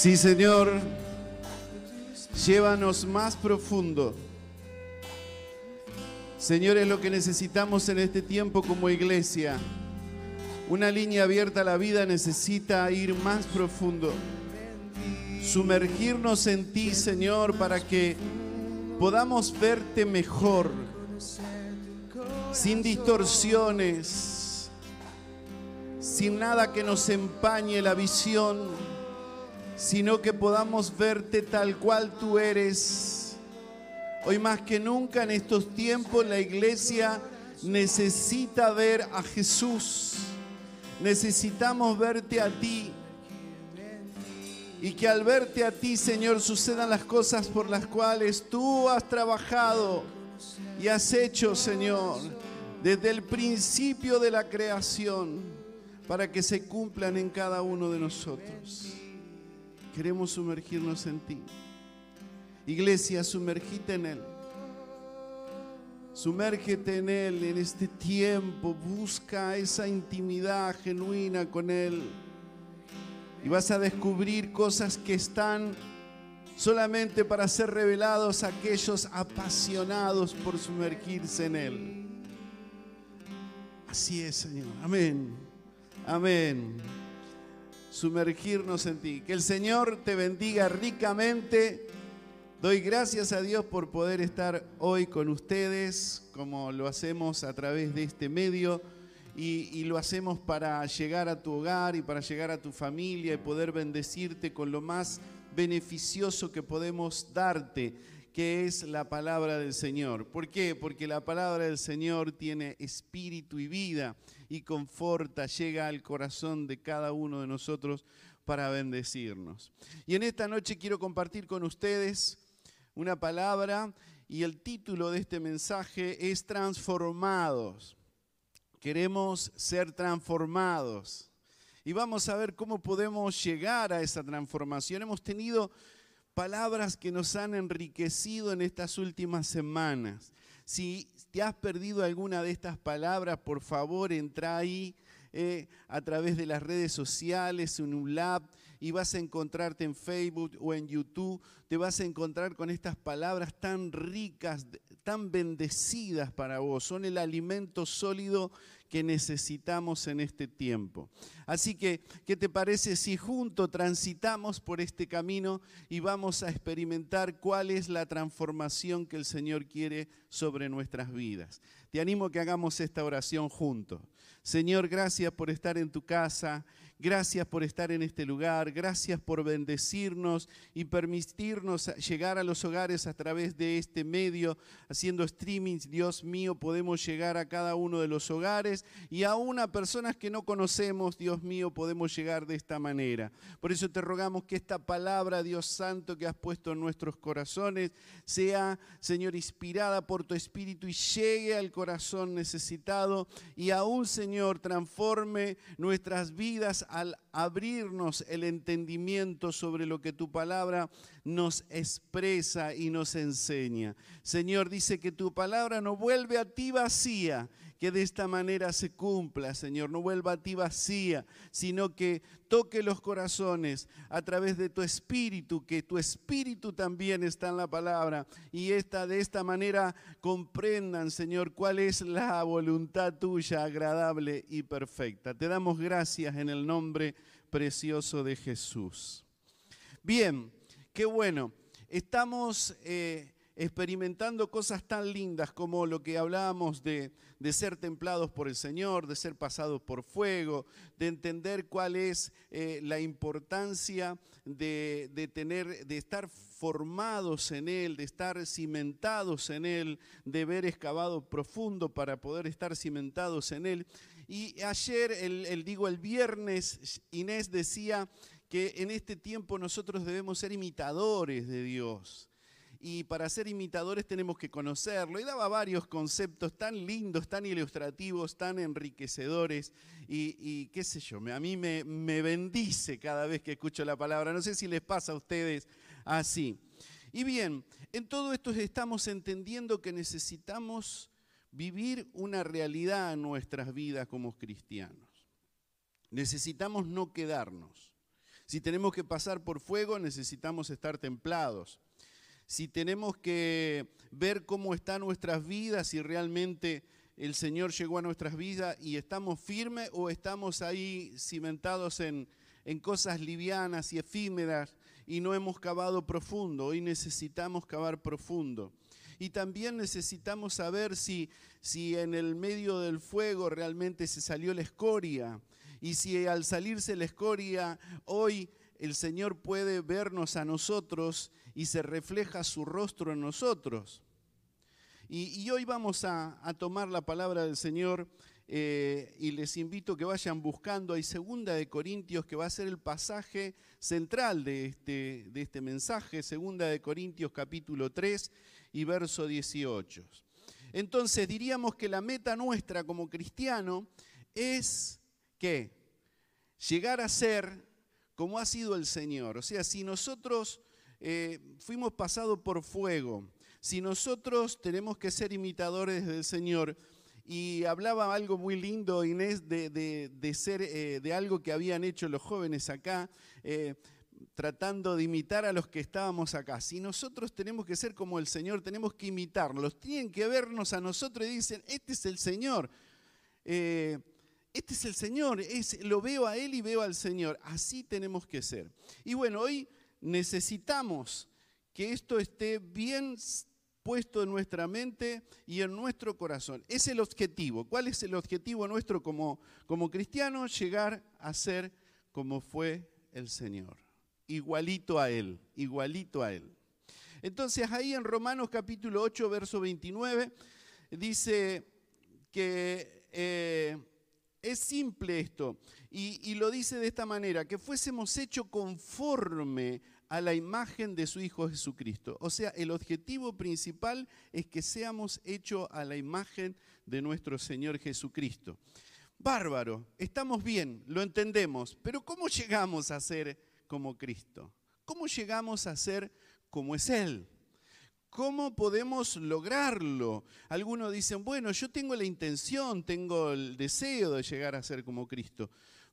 Sí, Señor, llévanos más profundo. Señor, es lo que necesitamos en este tiempo como iglesia. Una línea abierta a la vida necesita ir más profundo. Sumergirnos en ti, Señor, para que podamos verte mejor, sin distorsiones, sin nada que nos empañe la visión, sino que podamos verte tal cual tú eres. Hoy más que nunca en estos tiempos la iglesia necesita ver a Jesús. Necesitamos verte a ti. Y que al verte a ti, Señor, sucedan las cosas por las cuales tú has trabajado y has hecho, Señor, desde el principio de la creación, para que se cumplan en cada uno de nosotros. Queremos sumergirnos en ti. Iglesia, sumergite en Él. Sumérgete en Él en este tiempo. Busca esa intimidad genuina con Él. Y vas a descubrir cosas que están solamente para ser revelados a aquellos apasionados por sumergirse en Él. Así es, Señor. Amén. Amén. Sumergirnos en ti. Que el Señor te bendiga ricamente. Doy gracias a Dios por poder estar hoy con ustedes, como lo hacemos a través de este medio, y, lo hacemos para llegar a tu hogar y para llegar a tu familia y poder bendecirte con lo más beneficioso que podemos darte, que es la palabra del Señor. ¿Por qué? Porque la palabra del Señor tiene espíritu y vida y conforta, llega al corazón de cada uno de nosotros para bendecirnos. Y en esta noche quiero compartir con ustedes una palabra y el título de este mensaje es transformados. Queremos ser transformados. Y vamos a ver cómo podemos llegar a esa transformación. Hemos tenido palabras que nos han enriquecido en estas últimas semanas. Si te has perdido alguna de estas palabras, por favor, entra ahí eh, a través de las redes sociales, en un lab, y vas a encontrarte en Facebook o en YouTube, te vas a encontrar con estas palabras tan ricas, tan bendecidas para vos. Son el alimento sólido que necesitamos en este tiempo. Así que, ¿qué te parece si juntos transitamos por este camino y vamos a experimentar cuál es la transformación que el Señor quiere sobre nuestras vidas? Te animo a que hagamos esta oración juntos. Señor, gracias por estar en tu casa. Gracias por estar en este lugar, gracias por bendecirnos y permitirnos llegar a los hogares a través de este medio, haciendo streamings. Dios mío, podemos llegar a cada uno de los hogares y aún a personas que no conocemos, Dios mío, podemos llegar de esta manera. Por eso te rogamos que esta palabra, Dios Santo, que has puesto en nuestros corazones, sea, Señor, inspirada por tu Espíritu y llegue al corazón necesitado y aún, Señor, transforme nuestras vidas al abrirnos el entendimiento sobre lo que tu palabra nos expresa y nos enseña. Señor, dice que tu palabra no vuelve a ti vacía, que de esta manera se cumpla, Señor, no vuelva a ti vacía, sino que toque los corazones a través de tu espíritu, que tu espíritu también está en la palabra y esta, de esta manera comprendan, Señor, cuál es la voluntad tuya agradable y perfecta. Te damos gracias en el nombre precioso de Jesús. Bien, qué bueno. Estamos... Eh, experimentando cosas tan lindas como lo que hablábamos de, de, ser templados por el Señor, de ser pasados por fuego, de entender cuál es eh, la importancia de, de, tener, de estar formados en Él, de estar cimentados en Él, de ver excavado profundo para poder estar cimentados en Él. Y ayer, el, el digo el viernes, Inés decía que en este tiempo nosotros debemos ser imitadores de Dios y para ser imitadores tenemos que conocerlo. Y daba varios conceptos tan lindos, tan ilustrativos, tan enriquecedores y, qué sé yo, a mí me, me bendice cada vez que escucho la palabra. No sé si les pasa a ustedes así. Y bien, en todo esto estamos entendiendo que necesitamos vivir una realidad en nuestras vidas como cristianos. Necesitamos no quedarnos Si tenemos que pasar por fuego, necesitamos estar templados. Si tenemos que ver cómo están nuestras vidas, y realmente el Señor llegó a nuestras vidas y estamos firmes o estamos ahí cimentados en, en cosas livianas y efímeras y no hemos cavado profundo. Hoy necesitamos cavar profundo. Y también necesitamos saber si, si en el medio del fuego realmente se salió la escoria. Y si al salirse la escoria, hoy el Señor puede vernos a nosotros y se refleja su rostro en nosotros. Y, hoy vamos a, tomar la palabra del Señor eh, y les invito que vayan buscando. Hay segunda de Corintios que va a ser el pasaje central de este, de este mensaje, segunda de Corintios capítulo 3 y verso 18. Entonces diríamos que la meta nuestra como cristiano es que llegar a ser como ha sido el Señor. O sea, si nosotros eh, fuimos pasados por fuego, si nosotros tenemos que ser imitadores del Señor, y hablaba algo muy lindo Inés de, ser, eh, de algo que habían hecho los jóvenes acá, eh, tratando de imitar a los que estábamos acá. Si nosotros tenemos que ser como el Señor, tenemos que imitarlos, tienen que vernos a nosotros y dicen, este es el Señor. Este es el Señor, lo veo a Él y veo al Señor. Así tenemos que ser. Y bueno, hoy necesitamos que esto esté bien puesto en nuestra mente y en nuestro corazón. Es el objetivo. ¿Cuál es el objetivo nuestro como, como cristianos? Llegar a ser como fue el Señor. Igualito a Él, igualito a Él. Entonces ahí en Romanos capítulo 8, verso 29, dice que eh, es simple esto, y, lo dice de esta manera, que fuésemos hechos conforme a la imagen de su Hijo Jesucristo. O sea, el objetivo principal es que seamos hechos a la imagen de nuestro Señor Jesucristo. Bárbaro, estamos bien, lo entendemos, pero ¿cómo llegamos a ser como Cristo? ¿Cómo llegamos a ser como es Él? ¿Cómo podemos lograrlo? Algunos dicen, bueno, yo tengo la intención, tengo el deseo de llegar a ser como Cristo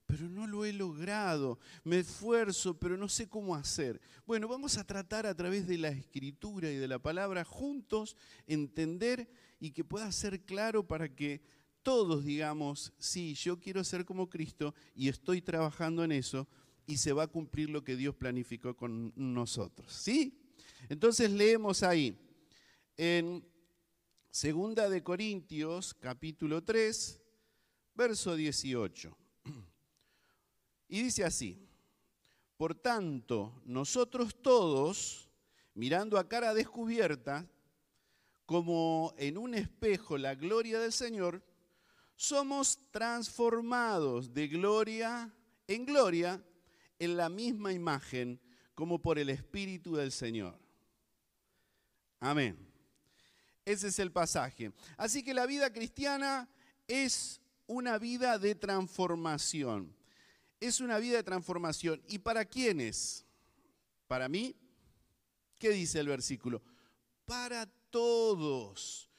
pero no lo he logrado, me esfuerzo, pero no sé cómo hacer. Bueno, vamos a tratar a través de la escritura y de la palabra juntos entender y que pueda ser claro para que todos digamos, sí, yo quiero ser como Cristo y estoy trabajando en eso y se va a cumplir lo que Dios planificó con nosotros. ¿Sí? Entonces leemos ahí en Segunda de Corintios, capítulo 3, verso 18. Y dice así, por tanto, nosotros todos, mirando a cara descubierta, como en un espejo la gloria del Señor, somos transformados de gloria en gloria en la misma imagen como por el Espíritu del Señor. Amén. Ese es el pasaje. Así que la vida cristiana es una vida de transformación es una vida de transformación. ¿Y para quiénes? Para mí, ¿qué dice el versículo? Para todos.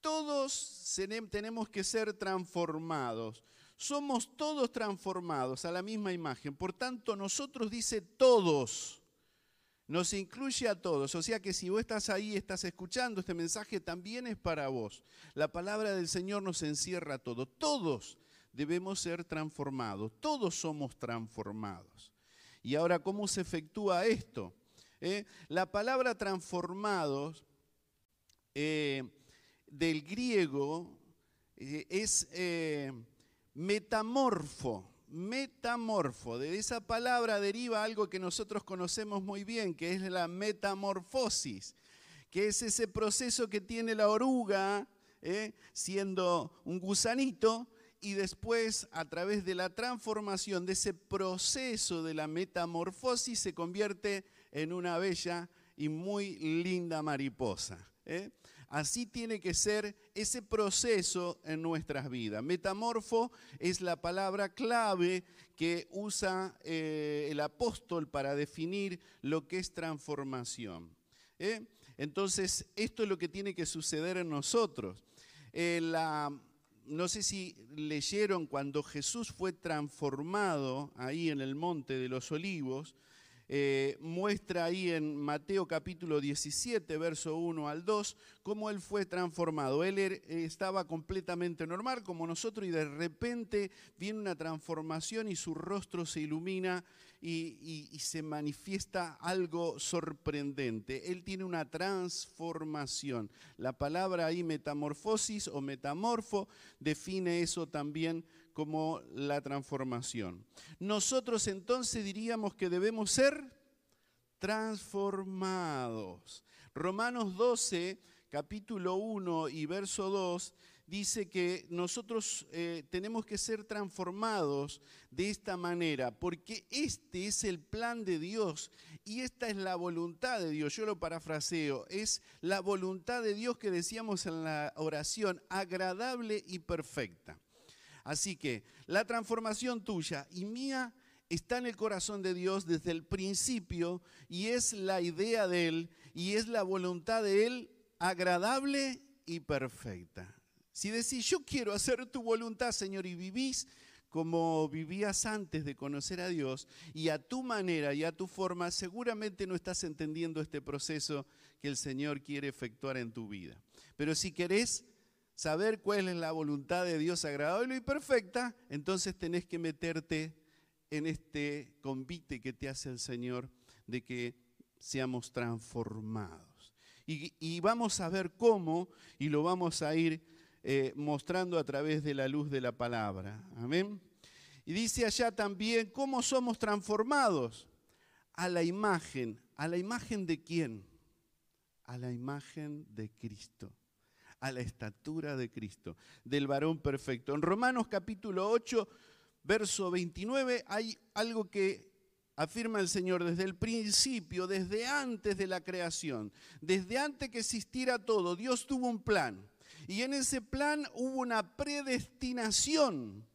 Todos tenemos que ser transformados. Somos todos transformados a la misma imagen. Por tanto, nosotros dice todos. Nos incluye a todos. O sea que si vos estás ahí, estás escuchando este mensaje, también es para vos. La palabra del Señor nos encierra a todos. Todos debemos ser transformados. Todos somos transformados. Y ahora, ¿cómo se efectúa esto? Eh, la palabra transformados eh, del griego eh, es metamorfo. Metamorfo. De esa palabra deriva algo que nosotros conocemos muy bien, que es la metamorfosis, que es ese proceso que tiene la oruga, siendo un gusanito, y después a través de la transformación de ese proceso de la metamorfosis se convierte en una bella y muy linda mariposa. ¿eh? Así tiene que ser ese proceso en nuestras vidas. Metamorfo es la palabra clave que usa eh, el apóstol para definir lo que es transformación. ¿eh? Entonces, esto es lo que tiene que suceder en nosotros. la no sé si leyeron cuando Jesús fue transformado ahí en el monte de los olivos, eh, muestra ahí en Mateo capítulo 17, verso 1 al 2, cómo él fue transformado. Él er, estaba completamente normal como nosotros y de repente viene una transformación y su rostro se ilumina y, se manifiesta algo sorprendente. Él tiene una transformación. La palabra ahí metamorfosis o metamorfo define eso también como la transformación. Nosotros entonces diríamos que debemos ser transformados. Romanos 12, capítulo 1 y verso 2 dice que nosotros eh, tenemos que ser transformados de esta manera, porque este es el plan de Dios y esta es la voluntad de Dios. Yo lo parafraseo, es la voluntad de Dios que decíamos en la oración, agradable y perfecta. Así que la transformación tuya y mía está en el corazón de Dios desde el principio y es la idea de Él y es la voluntad de Él agradable y perfecta. Si decís, yo quiero hacer tu voluntad, Señor, y vivís como vivías antes de conocer a Dios y a tu manera y a tu forma, seguramente no estás entendiendo este proceso que el Señor quiere efectuar en tu vida. Pero si querés saber cuál es la voluntad de Dios agradable y perfecta, entonces tenés que meterte en este convite que te hace el Señor de que seamos transformados. Y, vamos a ver cómo, y lo vamos a ir eh, mostrando a través de la luz de la palabra. Amén. Y dice allá también cómo somos transformados a la imagen. ¿A la imagen de quién? A la imagen de Cristo, a la estatura de Cristo, del varón perfecto. En Romanos capítulo 8, verso 29, hay algo que afirma el Señor desde el principio, desde antes de la creación, desde antes que existiera todo, Dios tuvo un plan. Y en ese plan hubo una predestinación.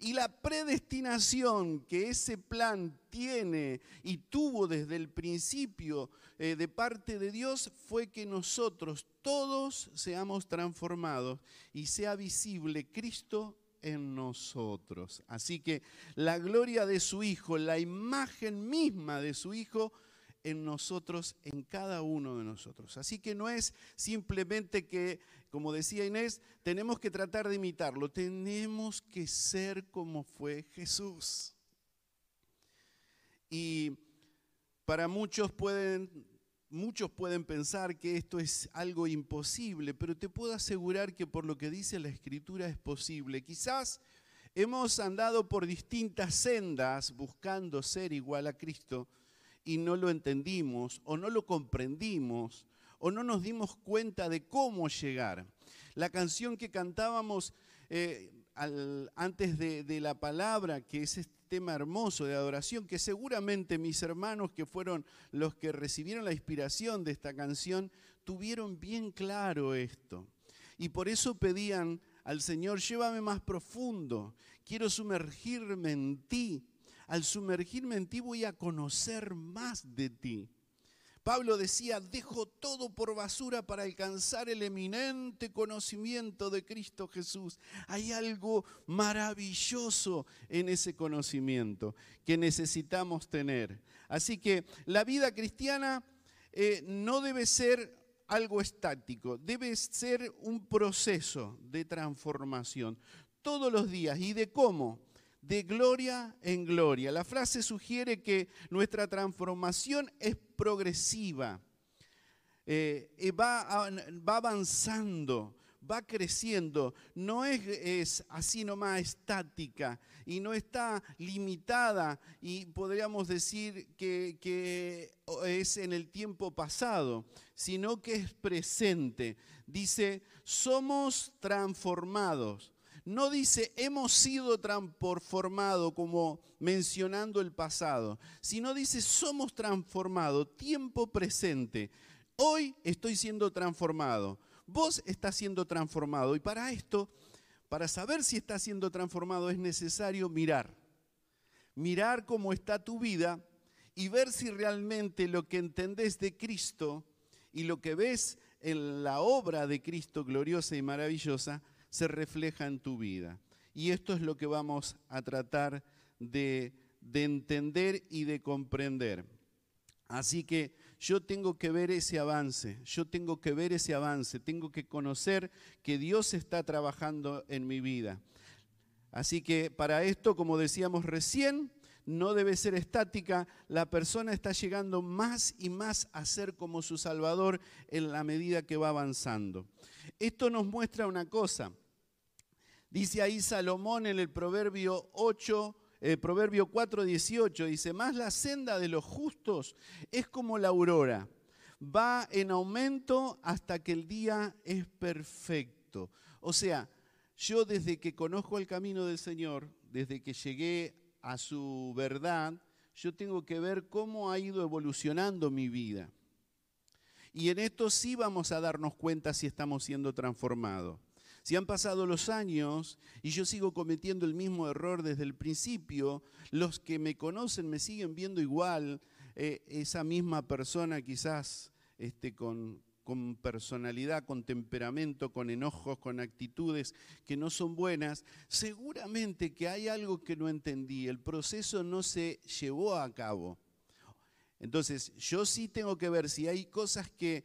Y la predestinación que ese plan tiene y tuvo desde el principio eh, de parte de Dios fue que nosotros todos seamos transformados y sea visible Cristo en nosotros. Así que la gloria de su Hijo, la imagen misma de su Hijo, en nosotros, en cada uno de nosotros. Así que no es simplemente que, como decía Inés, tenemos que tratar de imitarlo, tenemos que ser como fue Jesús. Y para muchos pueden, muchos pueden pensar que esto es algo imposible, pero te puedo asegurar que por lo que dice la Escritura es posible. Quizás hemos andado por distintas sendas buscando ser igual a Cristo y no lo entendimos o no lo comprendimos o no nos dimos cuenta de cómo llegar. La canción que cantábamos eh, antes de, la palabra, que es este tema hermoso de adoración, que seguramente mis hermanos que fueron los que recibieron la inspiración de esta canción, tuvieron bien claro esto. Y por eso pedían al Señor, llévame más profundo, quiero sumergirme en ti al sumergirme en ti voy a conocer más de ti. Pablo decía, dejo todo por basura para alcanzar el eminente conocimiento de Cristo Jesús. Hay algo maravilloso en ese conocimiento que necesitamos tener. Así que la vida cristiana eh, no debe ser algo estático, debe ser un proceso de transformación todos los días. ¿Y de cómo? De gloria en gloria. La frase sugiere que nuestra transformación es progresiva, eh, va, va, avanzando, va creciendo, no es, es, así nomás estática y no está limitada y podríamos decir que, que es en el tiempo pasado, sino que es presente. Dice, somos transformados no dice hemos sido transformados como mencionando el pasado, sino dice somos transformados, tiempo presente. Hoy estoy siendo transformado, vos estás siendo transformado y para esto, para saber si estás siendo transformado es necesario mirar. Mirar cómo está tu vida y ver si realmente lo que entendés de Cristo y lo que ves en la obra de Cristo gloriosa y maravillosa se refleja en tu vida. Y esto es lo que vamos a tratar de, de entender y de comprender. Así que yo tengo que ver ese avance, yo tengo que ver ese avance, tengo que conocer que Dios está trabajando en mi vida. Así que para esto, como decíamos recién, no debe ser estática, la persona está llegando más y más a ser como su Salvador en la medida que va avanzando. Esto nos muestra una cosa. Dice ahí Salomón en el Proverbio 8, eh, Proverbio 4, 18, dice, más la senda de los justos es como la aurora, va en aumento hasta que el día es perfecto. O sea, yo desde que conozco el camino del Señor, desde que llegué a su verdad, yo tengo que ver cómo ha ido evolucionando mi vida. Y en esto sí vamos a darnos cuenta si estamos siendo transformados. Si han pasado los años y yo sigo cometiendo el mismo error desde el principio, los que me conocen me siguen viendo igual, eh, esa misma persona quizás este, con, con personalidad, con temperamento, con enojos, con actitudes que no son buenas, seguramente que hay algo que no entendí, el proceso no se llevó a cabo. Entonces, yo sí tengo que ver si hay cosas que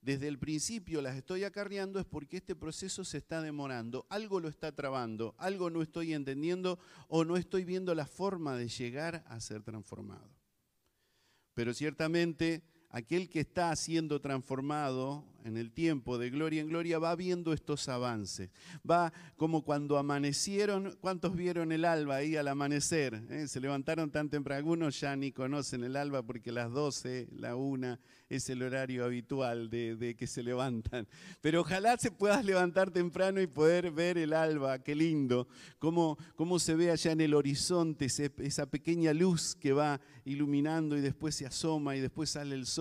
desde el principio las estoy acarreando es porque este proceso se está demorando, algo lo está trabando, algo no estoy entendiendo o no estoy viendo la forma de llegar a ser transformado. Pero ciertamente aquel que está siendo transformado en el tiempo de gloria en gloria va viendo estos avances. Va como cuando amanecieron, ¿cuántos vieron el alba ahí al amanecer? Eh? Se levantaron tan temprano, algunos ya ni conocen el alba porque las 12, la 1 es el horario habitual de, que se levantan. Pero ojalá se puedas levantar temprano y poder ver el alba, qué lindo, cómo, cómo se ve allá en el horizonte esa pequeña luz que va iluminando y después se asoma y después sale el sol.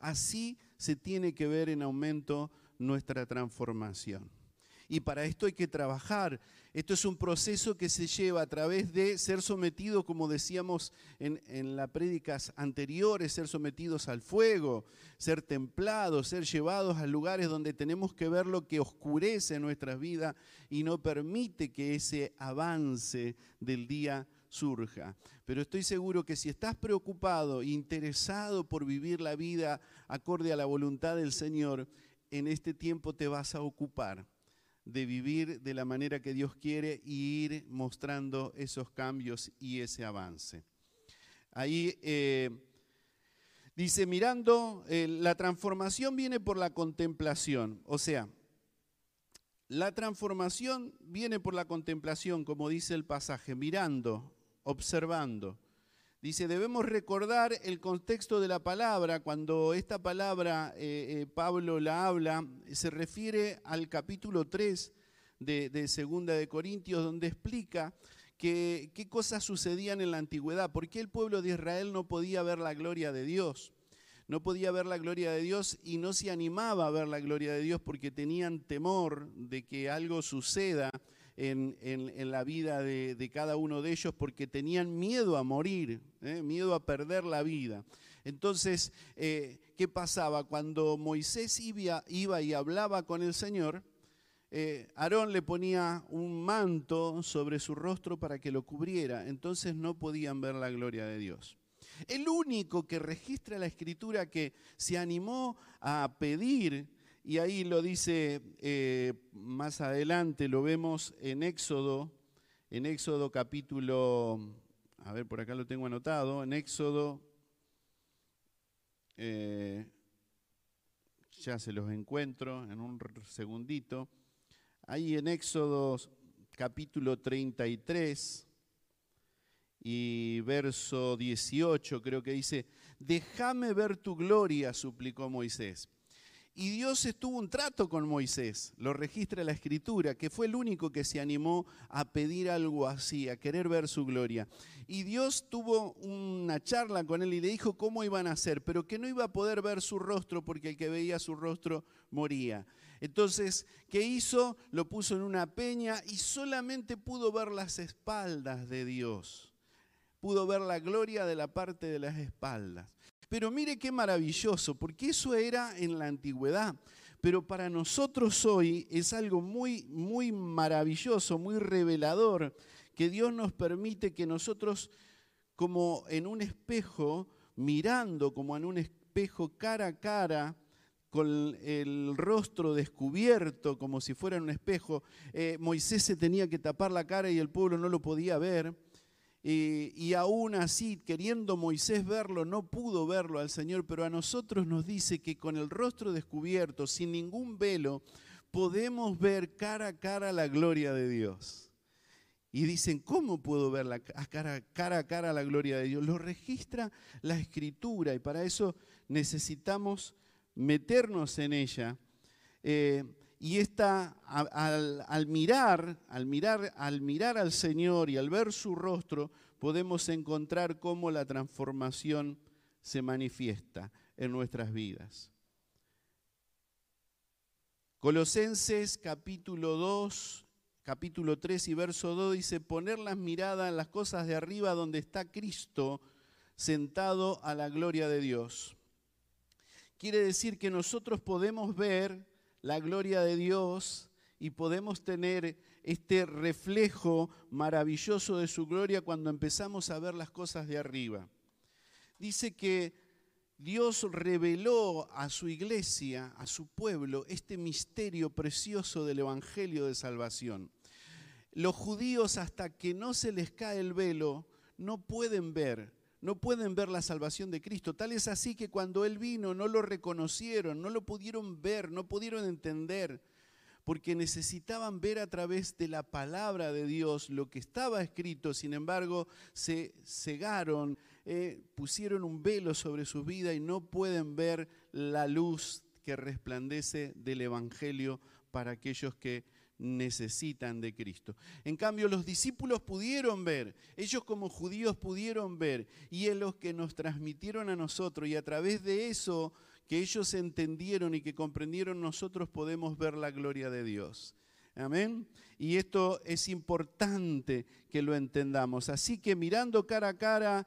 Así se tiene que ver en aumento nuestra transformación. Y para esto hay que trabajar. Esto es un proceso que se lleva a través de ser sometido, como decíamos en, las prédicas anteriores, ser sometidos al fuego, ser templados, ser llevados a lugares donde tenemos que ver lo que oscurece nuestras vidas y no permite que ese avance del día surja. Pero estoy seguro que si estás preocupado, interesado por vivir la vida acorde a la voluntad del Señor, en este tiempo te vas a ocupar de vivir de la manera que Dios quiere y ir mostrando esos cambios y ese avance. Ahí eh, dice, mirando, eh, la transformación viene por la contemplación, o sea, la transformación viene por la contemplación, como dice el pasaje, mirando, observando. Dice, debemos recordar el contexto de la palabra. Cuando esta palabra eh, eh, Pablo la habla, se refiere al capítulo 3 de, de Segunda de Corintios, donde explica que, qué cosas sucedían en la antigüedad, por qué el pueblo de Israel no podía ver la gloria de Dios. No podía ver la gloria de Dios y no se animaba a ver la gloria de Dios porque tenían temor de que algo suceda en, la vida de, cada uno de ellos porque tenían miedo a morir, ¿eh? miedo a perder la vida. Entonces, eh, ¿qué pasaba? Cuando Moisés iba, iba, y hablaba con el Señor, eh, Aarón le ponía un manto sobre su rostro para que lo cubriera, entonces no podían ver la gloria de Dios. El único que registra la escritura que se animó a pedir y ahí lo dice eh, más adelante, lo vemos en Éxodo, en Éxodo capítulo, a ver, por acá lo tengo anotado, en Éxodo, eh, ya se los encuentro en un segundito, ahí en Éxodo capítulo 33 y verso 18 creo que dice, déjame ver tu gloria, suplicó Moisés. Y Dios estuvo un trato con Moisés, lo registra la escritura, que fue el único que se animó a pedir algo así, a querer ver su gloria. Y Dios tuvo una charla con él y le dijo cómo iban a hacer, pero que no iba a poder ver su rostro porque el que veía su rostro moría. Entonces, ¿qué hizo? Lo puso en una peña y solamente pudo ver las espaldas de Dios. Pudo ver la gloria de la parte de las espaldas. Pero mire qué maravilloso, porque eso era en la antigüedad. pero para nosotros hoy es algo muy, muy maravilloso, muy revelador, que Dios nos permite que nosotros, como en un espejo, mirando como en un espejo cara a cara, con el rostro descubierto como si fuera un espejo, eh, Moisés se tenía que tapar la cara y el pueblo no lo podía ver. Y aún así, queriendo Moisés verlo, no pudo verlo al Señor, pero a nosotros nos dice que con el rostro descubierto, sin ningún velo, podemos ver cara a cara la gloria de Dios. Y dicen, ¿cómo puedo ver cara, cara a cara la gloria de Dios? Lo registra la escritura y para eso necesitamos meternos en ella. Eh, y esta, al, mirar, al mirar, al mirar al Señor y al ver su rostro, podemos encontrar cómo la transformación se manifiesta en nuestras vidas. Colosenses capítulo 2, capítulo 3 y verso 2 dice, poner las miradas en las cosas de arriba donde está Cristo sentado a la gloria de Dios quiere decir que nosotros podemos ver la gloria de Dios y podemos tener este reflejo maravilloso de su gloria cuando empezamos a ver las cosas de arriba. Dice que Dios reveló a su iglesia, a su pueblo, este misterio precioso del Evangelio de Salvación. Los judíos hasta que no se les cae el velo no pueden ver no pueden ver la salvación de Cristo. Tal es así que cuando Él vino no lo reconocieron, no lo pudieron ver, no pudieron entender, porque necesitaban ver a través de la palabra de Dios lo que estaba escrito. Sin embargo, se cegaron, eh, pusieron un velo sobre su vida y no pueden ver la luz que resplandece del Evangelio para aquellos que necesitan de Cristo. En cambio, los discípulos pudieron ver, ellos como judíos pudieron ver, y es los que nos transmitieron a nosotros, y a través de eso que ellos entendieron y que comprendieron, nosotros podemos ver la gloria de Dios. Amén. Y esto es importante que lo entendamos. Así que mirando cara a cara,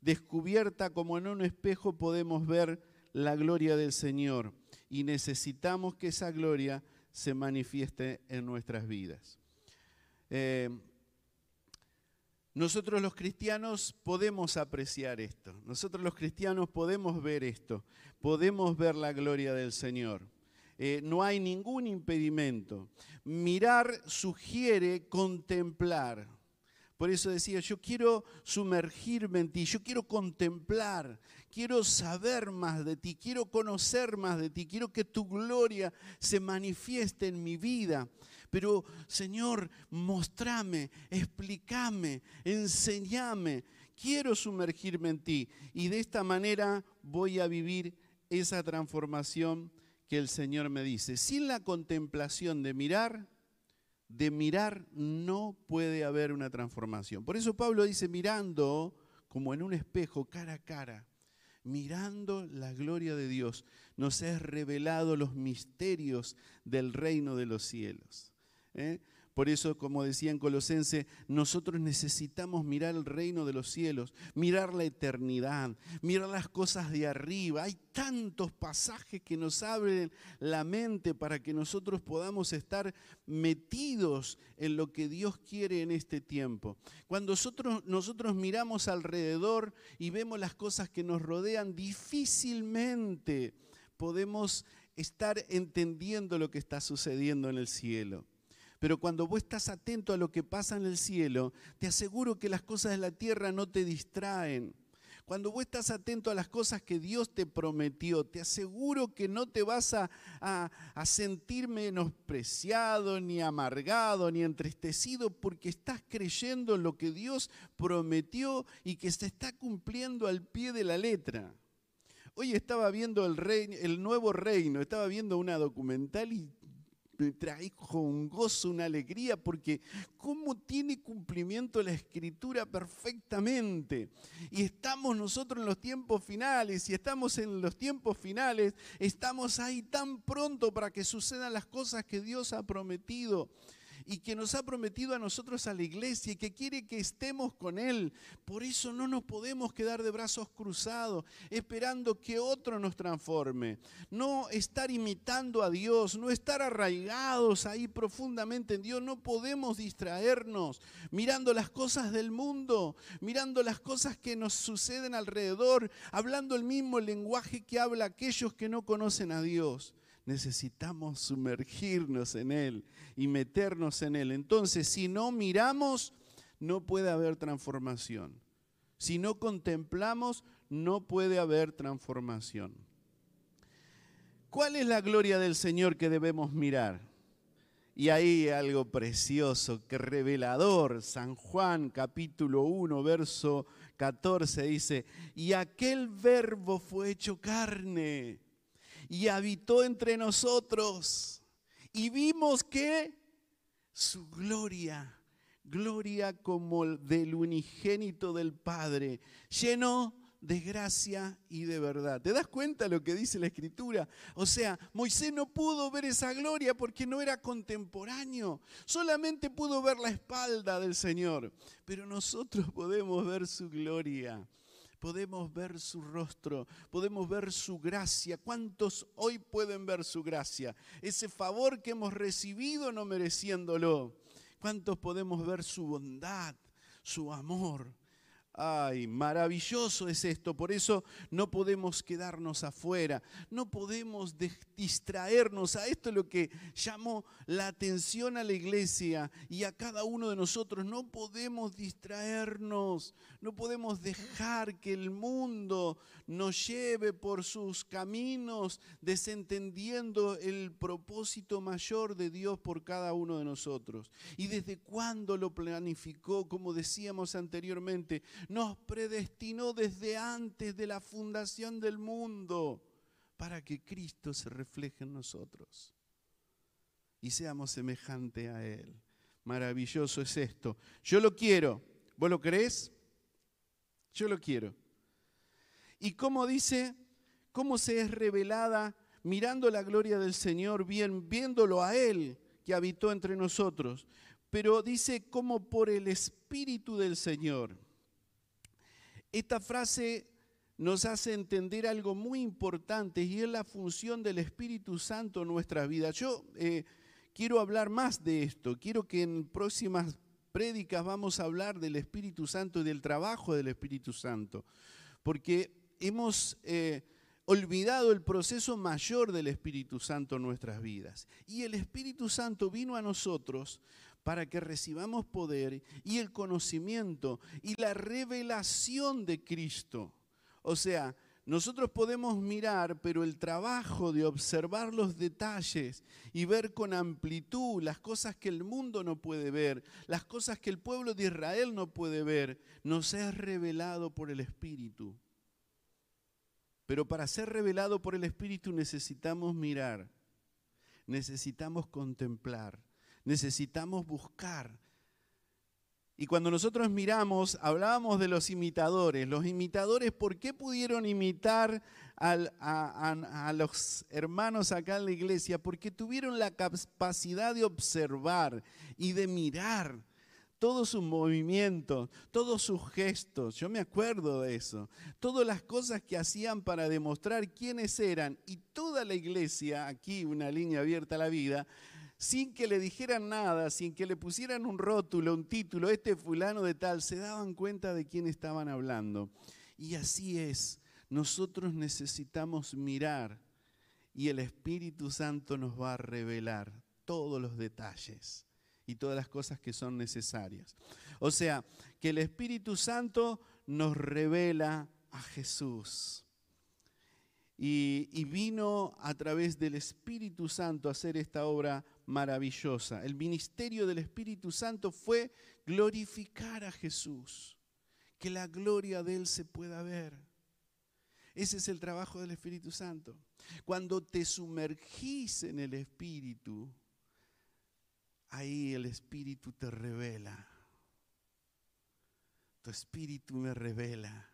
descubierta como en un espejo, podemos ver la gloria del Señor. Y necesitamos que esa gloria se manifieste en nuestras vidas. Eh, nosotros los cristianos podemos apreciar esto, nosotros los cristianos podemos ver esto, podemos ver la gloria del Señor. Eh, no hay ningún impedimento. Mirar sugiere contemplar. Por eso decía, yo quiero sumergirme en ti, yo quiero contemplar, quiero saber más de ti, quiero conocer más de ti, quiero que tu gloria se manifieste en mi vida. Pero Señor, mostrame, explícame, enséñame. Quiero sumergirme en ti y de esta manera voy a vivir esa transformación que el Señor me dice. Sin la contemplación de mirar, de mirar no puede haber una transformación. Por eso Pablo dice, mirando como en un espejo, cara a cara, mirando la gloria de Dios, nos es revelado los misterios del reino de los cielos. ¿eh? Por eso, como decía en Colosense, nosotros necesitamos mirar el reino de los cielos, mirar la eternidad, mirar las cosas de arriba. Hay tantos pasajes que nos abren la mente para que nosotros podamos estar metidos en lo que Dios quiere en este tiempo. Cuando nosotros, nosotros miramos alrededor y vemos las cosas que nos rodean, difícilmente podemos estar entendiendo lo que está sucediendo en el cielo. Pero cuando vos estás atento a lo que pasa en el cielo, te aseguro que las cosas de la tierra no te distraen. Cuando vos estás atento a las cosas que Dios te prometió, te aseguro que no te vas a, a, sentir menospreciado, ni amargado, ni entristecido, porque estás creyendo en lo que Dios prometió y que se está cumpliendo al pie de la letra. Hoy estaba viendo el, el nuevo reino, estaba viendo una documental y me trajo un gozo, una alegría, porque cómo tiene cumplimiento la escritura perfectamente. Y estamos nosotros en los tiempos finales, y estamos en los tiempos finales, estamos ahí tan pronto para que sucedan las cosas que Dios ha prometido. Y que nos ha prometido a nosotros a la iglesia y que quiere que estemos con Él. Por eso no nos podemos quedar de brazos cruzados esperando que otro nos transforme. No estar imitando a Dios, no estar arraigados ahí profundamente en Dios. No podemos distraernos mirando las cosas del mundo, mirando las cosas que nos suceden alrededor, hablando el mismo lenguaje que habla aquellos que no conocen a Dios necesitamos sumergirnos en Él y meternos en Él. Entonces, si no miramos, no puede haber transformación. Si no contemplamos, no puede haber transformación. ¿Cuál es la gloria del Señor que debemos mirar? Y ahí algo precioso, que revelador. San Juan capítulo 1, verso 14 dice, y aquel verbo fue hecho carne y habitó entre nosotros. Y vimos que su gloria, gloria como del unigénito del Padre, lleno de gracia y de verdad. ¿Te das cuenta lo que dice la escritura? O sea, Moisés no pudo ver esa gloria porque no era contemporáneo, solamente pudo ver la espalda del Señor, pero nosotros podemos ver su gloria podemos ver su rostro, podemos ver su gracia. ¿Cuántos hoy pueden ver su gracia? Ese favor que hemos recibido no mereciéndolo. ¿Cuántos podemos ver su bondad, su amor? Ay, maravilloso es esto, por eso no podemos quedarnos afuera, no podemos distraernos. A esto es lo que llamó la atención a la iglesia y a cada uno de nosotros. No podemos distraernos, no podemos dejar que el mundo nos lleve por sus caminos, desentendiendo el propósito mayor de Dios por cada uno de nosotros. ¿Y desde cuándo lo planificó? Como decíamos anteriormente, nos predestinó desde antes de la fundación del mundo para que Cristo se refleje en nosotros y seamos semejantes a Él. Maravilloso es esto. Yo lo quiero. ¿Vos lo crees? Yo lo quiero. ¿Y cómo dice? ¿Cómo se es revelada mirando la gloria del Señor, bien, viéndolo a Él que habitó entre nosotros? Pero dice como por el Espíritu del Señor. Esta frase nos hace entender algo muy importante y es la función del Espíritu Santo en nuestra vida. Yo eh, quiero hablar más de esto, quiero que en próximas prédicas vamos a hablar del Espíritu Santo y del trabajo del Espíritu Santo, porque hemos eh, olvidado el proceso mayor del Espíritu Santo en nuestras vidas. Y el Espíritu Santo vino a nosotros para que recibamos poder y el conocimiento y la revelación de Cristo. O sea, nosotros podemos mirar, pero el trabajo de observar los detalles y ver con amplitud las cosas que el mundo no puede ver, las cosas que el pueblo de Israel no puede ver, nos es revelado por el Espíritu. Pero para ser revelado por el Espíritu necesitamos mirar, necesitamos contemplar, necesitamos buscar. Y cuando nosotros miramos, hablábamos de los imitadores. Los imitadores, ¿por qué pudieron imitar a, los hermanos acá en la iglesia? Porque tuvieron la capacidad de observar y de mirar todos sus movimientos, todos sus gestos. Yo me acuerdo de eso. Todas las cosas que hacían para demostrar quiénes eran. Y toda la iglesia, aquí una línea abierta a la vida, sin que le dijeran nada, sin que le pusieran un rótulo, un título, este fulano de tal, se daban cuenta de quién estaban hablando. Y así es, nosotros necesitamos mirar y el Espíritu Santo nos va a revelar todos los detalles y todas las cosas que son necesarias. O sea, que el Espíritu Santo nos revela a Jesús y, vino a través del Espíritu Santo a hacer esta obra maravillosa. El ministerio del Espíritu Santo fue glorificar a Jesús, que la gloria de Él se pueda ver. Ese es el trabajo del Espíritu Santo. Cuando te sumergís en el Espíritu, ahí el Espíritu te revela. Tu Espíritu me revela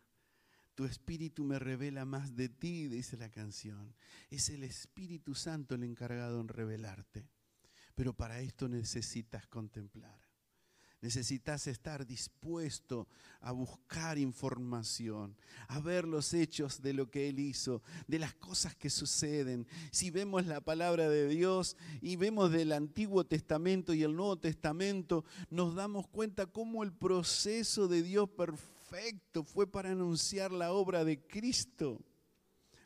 tu espíritu me revela más de ti, dice la canción. Es el Espíritu Santo el encargado en revelarte. Pero para esto necesitas contemplar. Necesitas estar dispuesto a buscar información, a ver los hechos de lo que Él hizo, de las cosas que suceden. Si vemos la palabra de Dios y vemos del Antiguo Testamento y el Nuevo Testamento, nos damos cuenta cómo el proceso de Dios perfecto fue para anunciar la obra de Cristo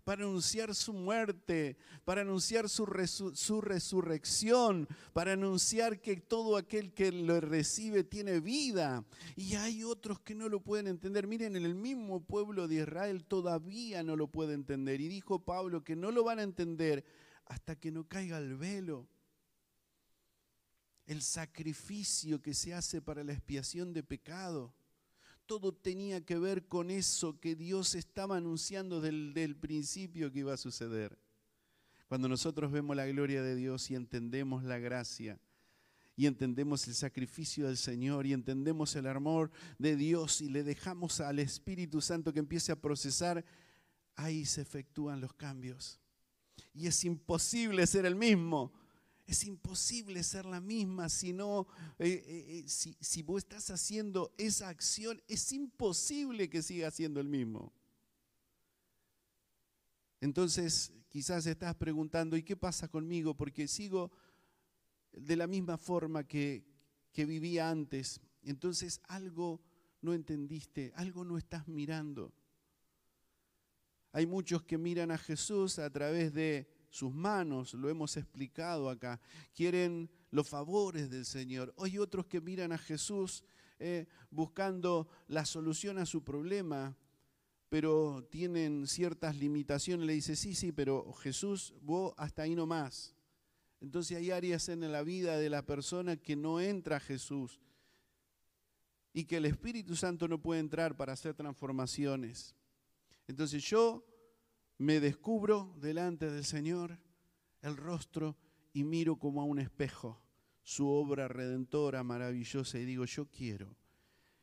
para anunciar su muerte, para anunciar su, resurrección, para anunciar que todo aquel que lo recibe tiene vida. Y hay otros que no lo pueden entender. Miren, en el mismo pueblo de Israel todavía no lo puede entender. Y dijo Pablo que no lo van a entender hasta que no caiga el velo. El sacrificio que se hace para la expiación de pecado todo tenía que ver con eso que Dios estaba anunciando desde el principio que iba a suceder. Cuando nosotros vemos la gloria de Dios y entendemos la gracia, y entendemos el sacrificio del Señor y entendemos el amor de Dios y le dejamos al Espíritu Santo que empiece a procesar, ahí se efectúan los cambios. Y es imposible ser el mismo es imposible ser la misma si no, eh, eh, eh, si, si vos estás haciendo esa acción, es imposible que siga siendo el mismo. Entonces, quizás estás preguntando, ¿y qué pasa conmigo? Porque sigo de la misma forma que, que vivía antes. Entonces, algo no entendiste, algo no estás mirando. Hay muchos que miran a Jesús a través de sus manos, lo hemos explicado acá, quieren los favores del Señor. Hay otros que miran a Jesús eh, buscando la solución a su problema, pero tienen ciertas limitaciones. Le dice, sí, sí, pero Jesús, vos hasta ahí no más. Entonces hay áreas en la vida de la persona que no entra a Jesús y que el Espíritu Santo no puede entrar para hacer transformaciones. Entonces yo me descubro delante del Señor el rostro y miro como a un espejo su obra redentora maravillosa y digo, yo quiero.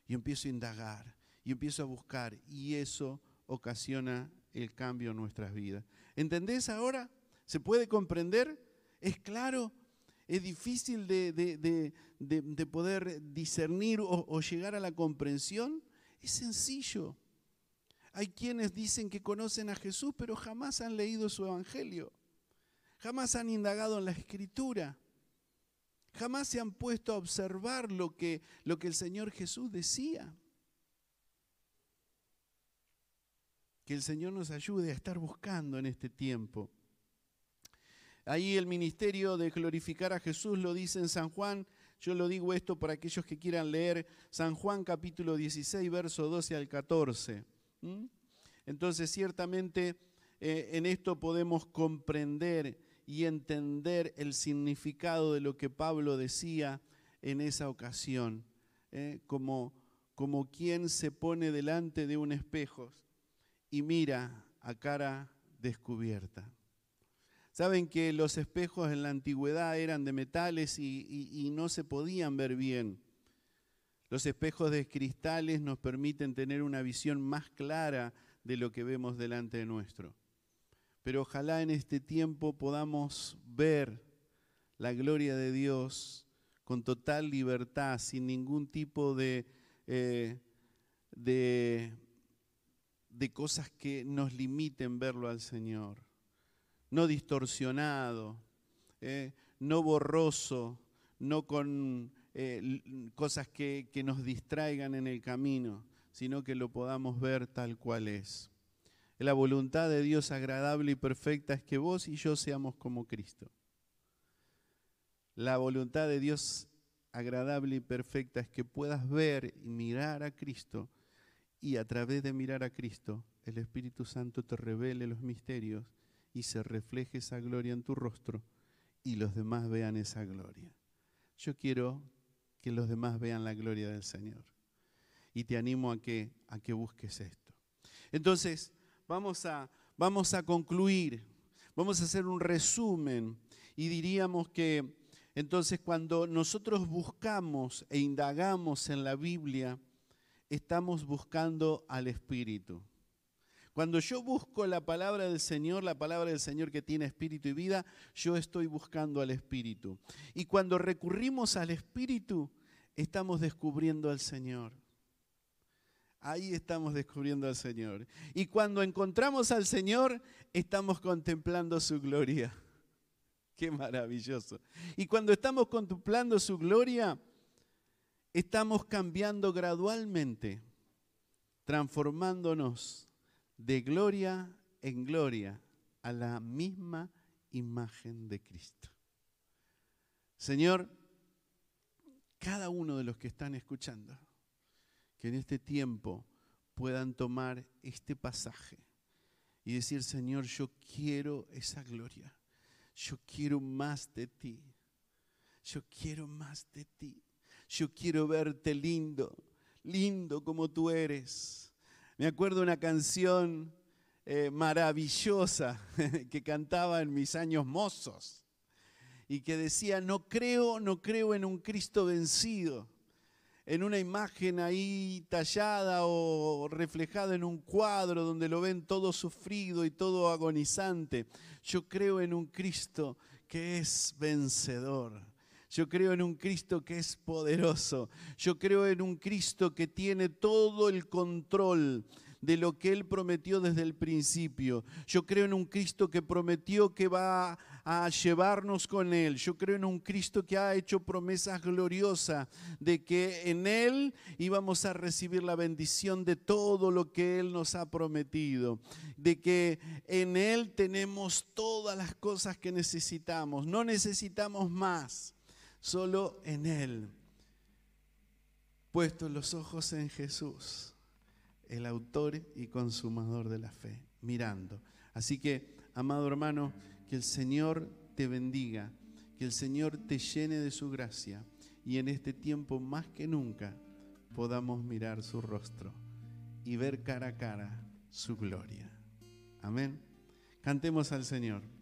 Y empiezo a indagar y empiezo a buscar y eso ocasiona el cambio en nuestras vidas. ¿Entendés ahora? ¿Se puede comprender? ¿Es claro? ¿Es difícil de, poder discernir o llegar a la comprensión? Es sencillo. Hay quienes dicen que conocen a Jesús, pero jamás han leído su evangelio. Jamás han indagado en la escritura. Jamás se han puesto a observar lo que, lo que el Señor Jesús decía. Que el Señor nos ayude a estar buscando en este tiempo. Ahí el ministerio de glorificar a Jesús lo dice en San Juan. Yo lo digo esto para aquellos que quieran leer San Juan capítulo 16, verso 12 al 14. ¿Mm? Entonces, ciertamente eh, en esto podemos comprender y entender el significado de lo que Pablo decía en esa ocasión, ¿eh? como, como quien se pone delante de un espejo y mira a cara descubierta. Saben que los espejos en la antigüedad eran de metales y no se podían ver bien. Los espejos de cristales nos permiten tener una visión más clara de lo que vemos delante de nuestro. Pero ojalá en este tiempo podamos ver la gloria de Dios con total libertad, sin ningún tipo de, eh, de, cosas que nos limiten verlo al Señor. No distorsionado, eh, no borroso, no con eh, cosas que, que nos distraigan en el camino, sino que lo podamos ver tal cual es. La voluntad de Dios agradable y perfecta es que vos y yo seamos como Cristo. La voluntad de Dios agradable y perfecta es que puedas ver y mirar a Cristo y a través de mirar a Cristo el Espíritu Santo te revele los misterios y se refleje esa gloria en tu rostro y los demás vean esa gloria. Yo quiero que los demás vean la gloria del Señor. Y te animo a que, a que busques esto. Entonces, vamos a, vamos a concluir, vamos a hacer un resumen y diríamos que entonces cuando nosotros buscamos e indagamos en la Biblia, estamos buscando al Espíritu. Cuando yo busco la palabra del Señor, la palabra del Señor que tiene espíritu y vida, yo estoy buscando al Espíritu. Y cuando recurrimos al Espíritu, estamos descubriendo al Señor. Ahí estamos descubriendo al Señor. Y cuando encontramos al Señor, estamos contemplando su gloria. Qué maravilloso. Y cuando estamos contemplando su gloria, estamos cambiando gradualmente, transformándonos de gloria en gloria a la misma imagen de Cristo. Señor, cada uno de los que están escuchando, que en este tiempo puedan tomar este pasaje y decir, Señor, yo quiero esa gloria, yo quiero más de ti, yo quiero más de ti, yo quiero verte lindo, lindo como tú eres. Me acuerdo una canción eh, maravillosa que cantaba en mis años mozos y que decía, no creo, no creo en un Cristo vencido, en una imagen ahí tallada o reflejada en un cuadro donde lo ven todo sufrido y todo agonizante. Yo creo en un Cristo que es vencedor. Yo creo en un Cristo que es poderoso. Yo creo en un Cristo que tiene todo el control de lo que Él prometió desde el principio. Yo creo en un Cristo que prometió que va a llevarnos con Él. Yo creo en un Cristo que ha hecho promesas gloriosas de que en Él íbamos a recibir la bendición de todo lo que Él nos ha prometido. De que en Él tenemos todas las cosas que necesitamos. No necesitamos más, solo en Él. Puestos los ojos en Jesús el autor y consumador de la fe, mirando. Así que, amado hermano, que el Señor te bendiga, que el Señor te llene de su gracia y en este tiempo más que nunca podamos mirar su rostro y ver cara a cara su gloria. Amén. Cantemos al Señor.